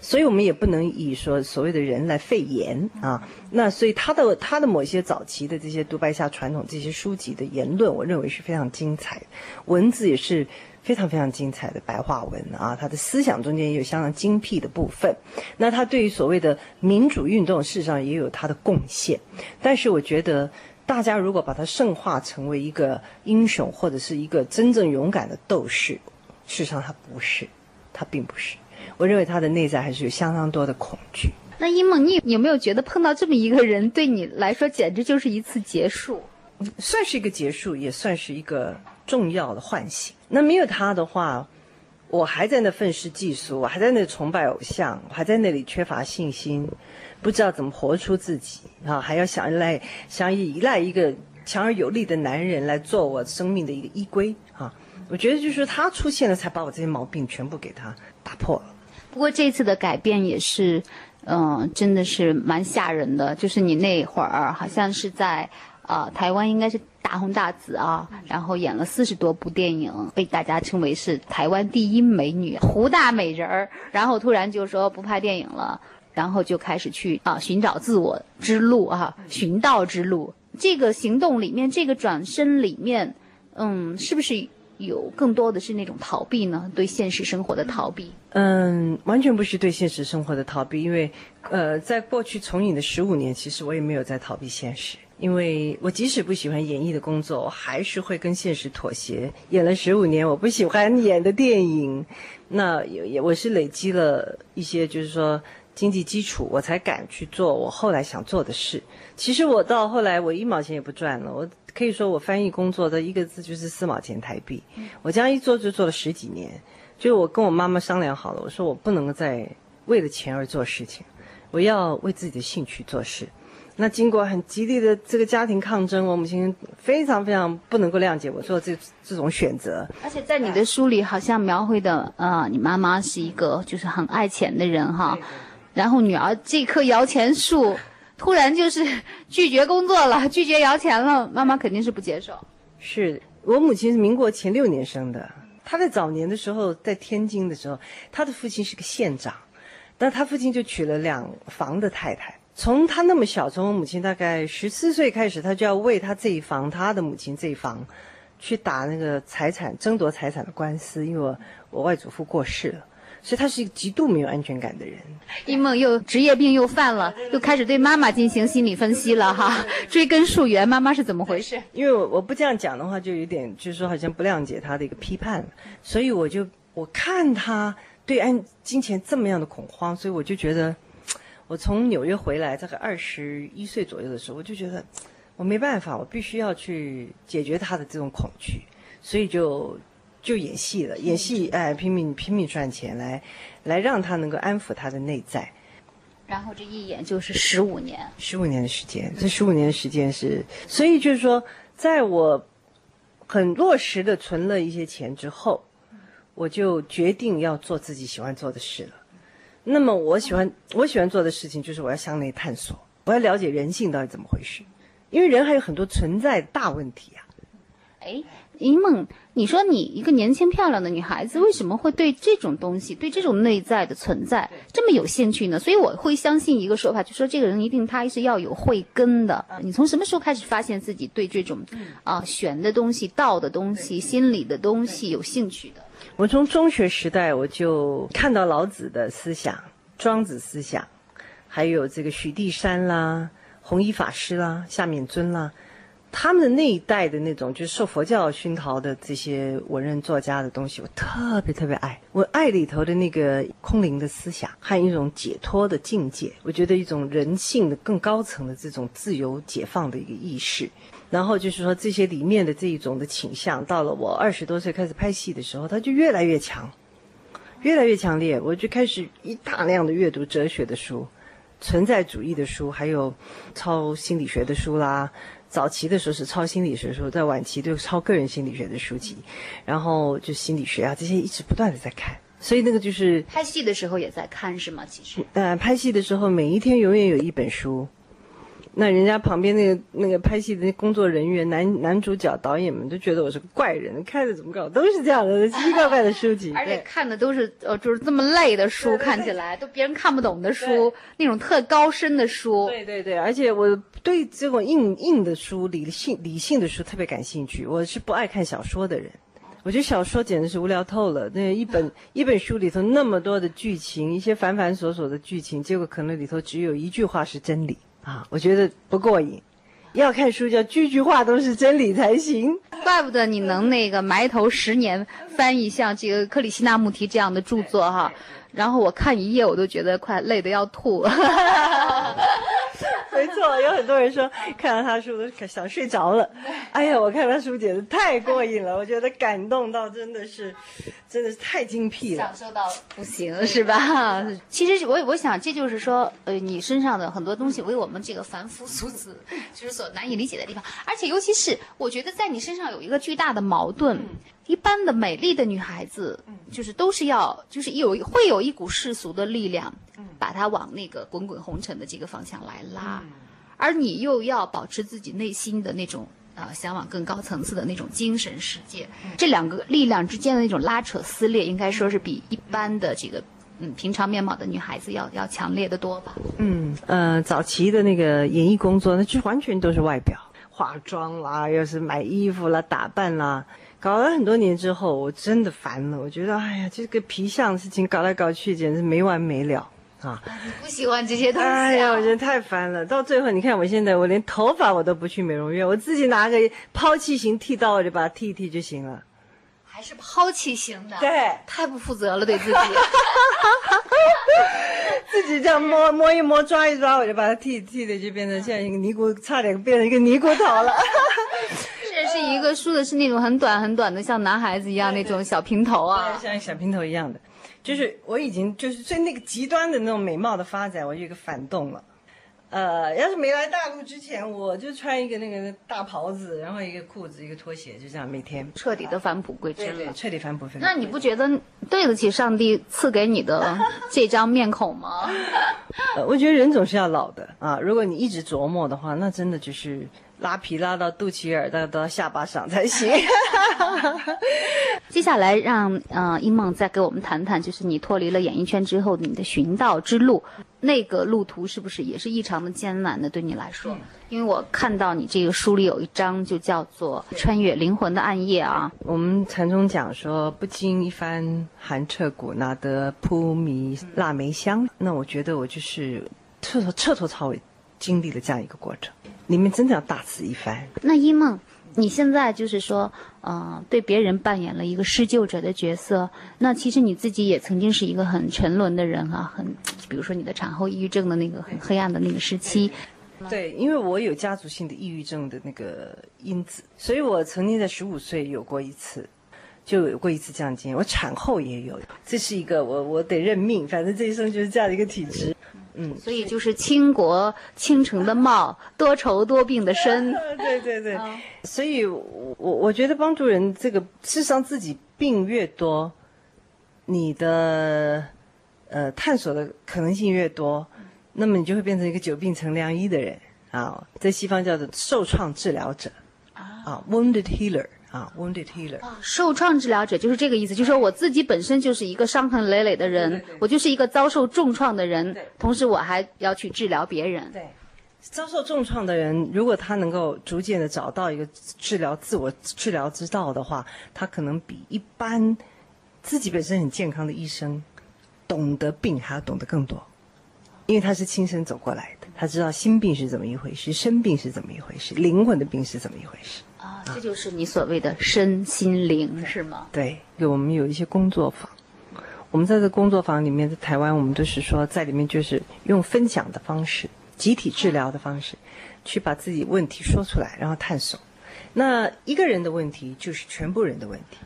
[SPEAKER 3] 所以我们也不能以说所谓的人来废言啊。那所以他的他的某些早期的这些独白下传统这些书籍的言论，我认为是非常精彩，文字也是非常非常精彩的白话文啊。他的思想中间也有相当精辟的部分。那他对于所谓的民主运动，事实上也有他的贡献。但是我觉得。大家如果把它圣化成为一个英雄或者是一个真正勇敢的斗士，事实上他不是，他并不是。我认为他的内在还是有相当多的恐惧。
[SPEAKER 4] 那一梦，你有没有觉得碰到这么一个人，对你来说简直就是一次结束？
[SPEAKER 3] 算是一个结束，也算是一个重要的唤醒。那没有他的话，我还在那愤世嫉俗，我还在那崇拜偶像，我还在那里缺乏信心。不知道怎么活出自己啊，还要想来想依赖一个强而有力的男人来做我生命的一个依归啊！我觉得就是他出现了，才把我这些毛病全部给他打破了。
[SPEAKER 4] 不过这次的改变也是，嗯，真的是蛮吓人的。就是你那会儿好像是在啊台湾，应该是大红大紫啊，然后演了四十多部电影，被大家称为是台湾第一美女、胡大美人儿。然后突然就说不拍电影了。然后就开始去啊寻找自我之路啊寻道之路。这个行动里面，这个转身里面，嗯，是不是有更多的是那种逃避呢？对现实生活的逃避？
[SPEAKER 3] 嗯，完全不是对现实生活的逃避，因为呃，在过去从影的十五年，其实我也没有在逃避现实。因为我即使不喜欢演艺的工作，我还是会跟现实妥协。演了十五年，我不喜欢 <laughs> 演的电影，那也也我是累积了一些，就是说。经济基础，我才敢去做我后来想做的事。其实我到后来，我一毛钱也不赚了。我可以说，我翻译工作的一个字就是四毛钱台币。我这样一做就做了十几年。就我跟我妈妈商量好了，我说我不能再为了钱而做事情，我要为自己的兴趣做事。那经过很激烈的这个家庭抗争，我母亲非常非常不能够谅解我做这这种选择。
[SPEAKER 4] 而且在你的书里，好像描绘的呃，你妈妈是一个就是很爱钱的人哈。然后女儿这棵摇钱树，突然就是 <laughs> 拒绝工作了，拒绝摇钱了，妈妈肯定是不接受。
[SPEAKER 3] 是我母亲是民国前六年生的，她在早年的时候在天津的时候，她的父亲是个县长，但她父亲就娶了两房的太太。从她那么小，从我母亲大概十四岁开始，她就要为她这一房，她的母亲这一房，去打那个财产争夺财产的官司，因为我我外祖父过世了。所以他是一个极度没有安全感的人。
[SPEAKER 4] 一梦又职业病又犯了，又开始对妈妈进行心理分析了哈，<laughs> 追根溯源，妈妈是怎么回事？
[SPEAKER 3] 因为我我不这样讲的话，就有点就是说好像不谅解他的一个批判。所以我就我看他对安金钱这么样的恐慌，所以我就觉得，<tsk> 我从纽约回来大概二十一岁左右的时候，我就觉得 <tsk> 我没办法，我必须要去解决他的这种恐惧，所以就。就演戏了，演戏哎，拼命拼命赚钱来，来让他能够安抚他的内在。
[SPEAKER 4] 然后这一演就是十五年，
[SPEAKER 3] 十五年的时间，这十五年的时间是，所以就是说，在我很落实的存了一些钱之后，我就决定要做自己喜欢做的事了。那么我喜欢我喜欢做的事情就是我要向内探索，我要了解人性到底怎么回事，因为人还有很多存在大问题啊。
[SPEAKER 4] 哎。一梦，你说你一个年轻漂亮的女孩子，为什么会对这种东西，对这种内在的存在这么有兴趣呢？所以我会相信一个说法，就说这个人一定他是要有慧根的。你从什么时候开始发现自己对这种啊玄的东西、道的东西、心理的东西有兴趣的？
[SPEAKER 3] 我从中学时代我就看到老子的思想、庄子思想，还有这个许地山啦、弘一法师啦、夏勉尊啦。他们的那一代的那种，就是受佛教熏陶的这些文人作家的东西，我特别特别爱。我爱里头的那个空灵的思想，还一种解脱的境界。我觉得一种人性的更高层的这种自由解放的一个意识。然后就是说，这些里面的这一种的倾向，到了我二十多岁开始拍戏的时候，它就越来越强。越来越强烈，我就开始一大量的阅读哲学的书、存在主义的书，还有超心理学的书啦。早期的时候是抄心理学的书，在晚期就抄个人心理学的书籍，然后就心理学啊这些一直不断的在看。所以那个就是
[SPEAKER 4] 拍戏的时候也在看是吗？其实，
[SPEAKER 3] 呃，拍戏的时候每一天永远有一本书。那人家旁边那个那个拍戏的那工作人员、男男主角、导演们都觉得我是个怪人，看着怎么搞都是这样的奇奇怪怪的书籍，
[SPEAKER 4] 而且
[SPEAKER 3] 对
[SPEAKER 4] 看的都是呃，就是这么累的书，看起来都别人看不懂的书，那种特高深的书。
[SPEAKER 3] 对对对，而且我对这种硬硬的书、理性理性的书特别感兴趣。我是不爱看小说的人，我觉得小说简直是无聊透了。那一本 <laughs> 一本书里头那么多的剧情，一些繁繁琐琐的剧情，结果可能里头只有一句话是真理啊，我觉得不过瘾。要看书，叫句句话都是真理才行。
[SPEAKER 4] 怪不得你能那个埋头十年翻译像这个克里希那穆提这样的著作哈，然后我看一夜我都觉得快累得要吐。<laughs>
[SPEAKER 3] 没错，有很多人说看到他书都想睡着了。哎呀，我看他书简直太过瘾了，我觉得感动到真的是，真的是太精辟了。
[SPEAKER 4] 享受到不行是吧？<laughs> 其实我我想这就是说，呃，你身上的很多东西为我们这个凡夫俗子就是所难以理解的地方，而且尤其是我觉得在你身上有一个巨大的矛盾。一般的美丽的女孩子，就是都是要，就是有会有一股世俗的力量，把她往那个滚滚红尘的这个方向来拉，而你又要保持自己内心的那种呃向往更高层次的那种精神世界，这两个力量之间的那种拉扯撕裂，应该说是比一般的这个嗯平常面貌的女孩子要要强烈的多吧？
[SPEAKER 3] 嗯，呃，早期的那个演艺工作，那就完全都是外表，化妆啦，又是买衣服啦、打扮啦。搞了很多年之后，我真的烦了。我觉得，哎呀，这个皮相的事情搞来搞去，简直没完没了啊！
[SPEAKER 4] 不喜欢这些东西、啊。
[SPEAKER 3] 哎呀，我觉得太烦了。到最后，你看我现在，我连头发我都不去美容院，我自己拿个抛弃型剃刀，我就把它剃一剃就行了。
[SPEAKER 4] 还是抛弃型的，
[SPEAKER 3] 对，
[SPEAKER 4] 太不负责了，对自己。<laughs>
[SPEAKER 3] 自己这样摸摸一摸，抓一抓，我就把它剃剃的，就变成现在一个尼姑，差点变成一个尼姑头了。
[SPEAKER 4] 这是一个梳的是那种很短很短的，像男孩子一样那种小平头啊，
[SPEAKER 3] 像小平头一样的。就是我已经就是最那个极端的那种美貌的发展，我有一个反动了。呃，要是没来大陆之前，我就穿一个那个大袍子，然后一个裤子，一个拖鞋，就这样每天
[SPEAKER 4] 彻底的返璞归真了。
[SPEAKER 3] 对对，彻底返璞归真。
[SPEAKER 4] 那你不觉得对得起上帝赐给你的这张面孔吗？<laughs>
[SPEAKER 3] 呃，我觉得人总是要老的啊。如果你一直琢磨的话，那真的就是拉皮拉到肚脐眼，到到下巴上才行。<laughs>
[SPEAKER 4] 接下来让呃一梦再给我们谈谈，就是你脱离了演艺圈之后，你的寻道之路，那个路途是不是也是异常的艰难的？对你来说，因为我看到你这个书里有一章就叫做《穿越灵魂的暗夜》啊。
[SPEAKER 3] 我们禅宗讲说，不经一番寒彻骨，哪得扑迷腊梅香？那我觉得我就是彻头彻头彻尾经历了这样一个过程，里面真的要大吃一番。
[SPEAKER 4] 那一梦。你现在就是说，呃，对别人扮演了一个施救者的角色。那其实你自己也曾经是一个很沉沦的人啊，很，比如说你的产后抑郁症的那个很黑暗的那个时期。
[SPEAKER 3] 对，因为我有家族性的抑郁症的那个因子，所以我曾经在十五岁有过一次，就有过一次这样经验。我产后也有，这是一个我我得认命，反正这一生就是这样的一个体质。嗯，
[SPEAKER 4] 所以就是倾国倾城的貌，多愁多病的身。<laughs>
[SPEAKER 3] 对对对，所以我我觉得帮助人这个，事实上自己病越多，你的呃探索的可能性越多，那么你就会变成一个久病成良医的人。啊，在西方叫做受创治疗者啊，wounded healer。啊，wounded healer，
[SPEAKER 4] 受创治疗者就是这个意思，就是说我自己本身就是一个伤痕累累的人，
[SPEAKER 3] 对对对
[SPEAKER 4] 我就是一个遭受重创的人，同时我还要去治疗别人。
[SPEAKER 3] 对，遭受重创的人，如果他能够逐渐的找到一个治疗自我治疗之道的话，他可能比一般自己本身很健康的医生懂得病还要懂得更多，因为他是亲身走过来的，他知道心病是怎么一回事，生病是怎么一回事，灵魂的病是怎么一回事。
[SPEAKER 4] 啊，这就是你所谓的身心灵，是吗？
[SPEAKER 3] 对，我们有一些工作坊，我们在这工作坊里面，在台湾，我们都是说在里面就是用分享的方式、集体治疗的方式，去把自己问题说出来，然后探索。那一个人的问题就是全部人的问题。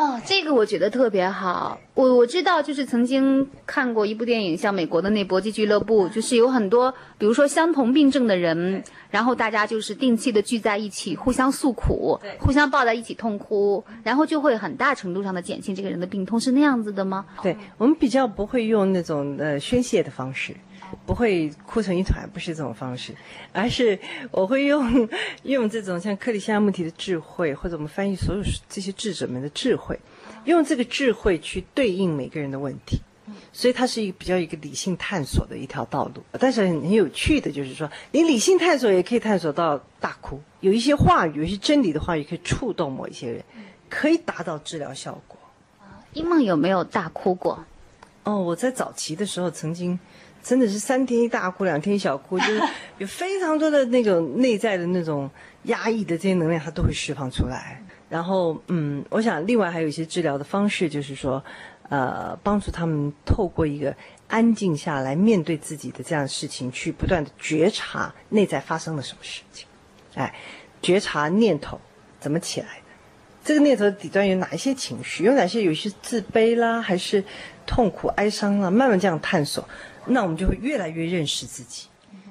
[SPEAKER 4] 哦，这个我觉得特别好。我我知道，就是曾经看过一部电影，像美国的那搏击俱乐部，就是有很多，比如说相同病症的人，然后大家就是定期的聚在一起，互相诉苦，互相抱在一起痛哭，然后就会很大程度上的减轻这个人的病痛，是那样子的吗？
[SPEAKER 3] 对我们比较不会用那种呃宣泄的方式。不会哭成一团，不是这种方式，而是我会用 <laughs> 用这种像克里希那穆提的智慧，或者我们翻译所有这些智者们的智慧，用这个智慧去对应每个人的问题，所以它是一个比较一个理性探索的一条道路。但是很很有趣的就是说，你理性探索也可以探索到大哭，有一些话语，有一些真理的话语可以触动某一些人，可以达到治疗效果。
[SPEAKER 4] 一梦有没有大哭过？
[SPEAKER 3] 哦，我在早期的时候曾经。真的是三天一大哭，两天一小哭，就是 <laughs> 有非常多的那种内在的那种压抑的这些能量，它都会释放出来。然后，嗯，我想另外还有一些治疗的方式，就是说，呃，帮助他们透过一个安静下来面对自己的这样的事情，去不断的觉察内在发生了什么事情，哎，觉察念头怎么起来的，这个念头底端有哪一些情绪，有哪些有些自卑啦，还是痛苦哀伤啦，慢慢这样探索。那我们就会越来越认识自己，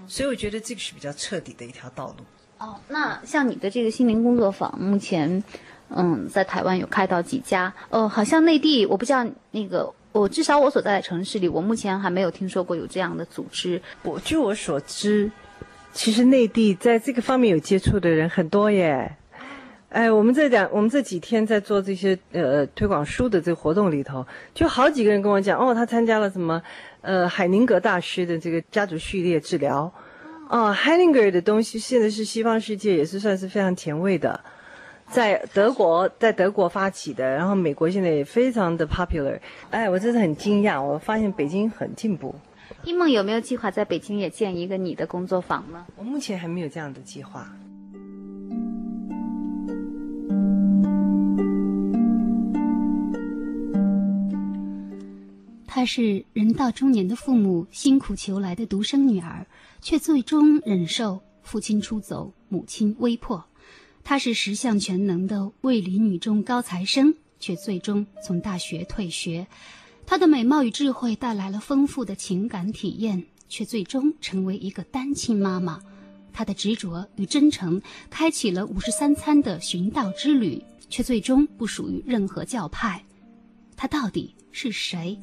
[SPEAKER 3] 所以我觉得这个是比较彻底的一条道路。
[SPEAKER 4] 哦，那像你的这个心灵工作坊，目前，嗯，在台湾有开到几家？哦，好像内地我不知道那个，我至少我所在的城市里，我目前还没有听说过有这样的组织。
[SPEAKER 3] 我据我所知，其实内地在这个方面有接触的人很多耶。哎，我们这两，我们这几天在做这些呃推广书的这个活动里头，就好几个人跟我讲，哦，他参加了什么，呃，海宁格大师的这个家族序列治疗，哦，海宁格的东西现在是西方世界也是算是非常前卫的，在德国在德国发起的，然后美国现在也非常的 popular，哎，我真的很惊讶，我发现北京很进步。
[SPEAKER 4] 一梦有没有计划在北京也建一个你的工作坊呢？
[SPEAKER 3] 我目前还没有这样的计划。
[SPEAKER 4] 她是人到中年的父母辛苦求来的独生女儿，却最终忍受父亲出走、母亲微迫。她是十项全能的卫理女中高材生，却最终从大学退学。她的美貌与智慧带来了丰富的情感体验，却最终成为一个单亲妈妈。她的执着与真诚开启了五十三餐的寻道之旅，却最终不属于任何教派。她到底是谁？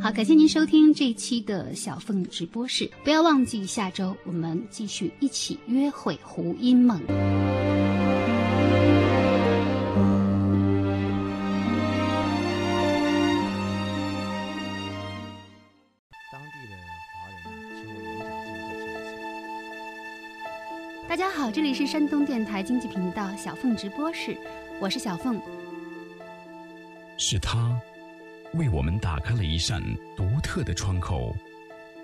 [SPEAKER 4] 好，感谢您收听这一期的小凤直播室。不要忘记下周我们继续一起约会胡因梦。当地的华人请我演讲大家好，这里是山东电台经济频道小凤直播室，我是小凤。
[SPEAKER 1] 是他。为我们打开了一扇独特的窗口，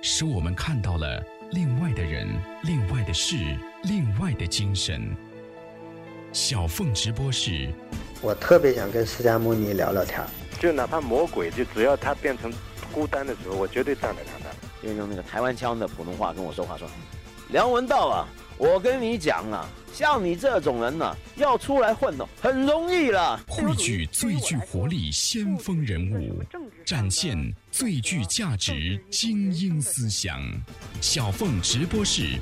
[SPEAKER 1] 使我们看到了另外的人、另外的事、另外的精神。小凤直播室，
[SPEAKER 7] 我特别想跟释迦牟尼聊聊天
[SPEAKER 8] 就哪怕魔鬼，就只要他变成孤单的时候，我绝对站在他
[SPEAKER 9] 那，就用那个台湾腔的普通话跟我说话，说：“梁文道啊。”我跟你讲啊，像你这种人呢，要出来混哦，很容易了。
[SPEAKER 1] 汇聚最具活力先锋人物，展现最具价值精英思想。小凤直播室。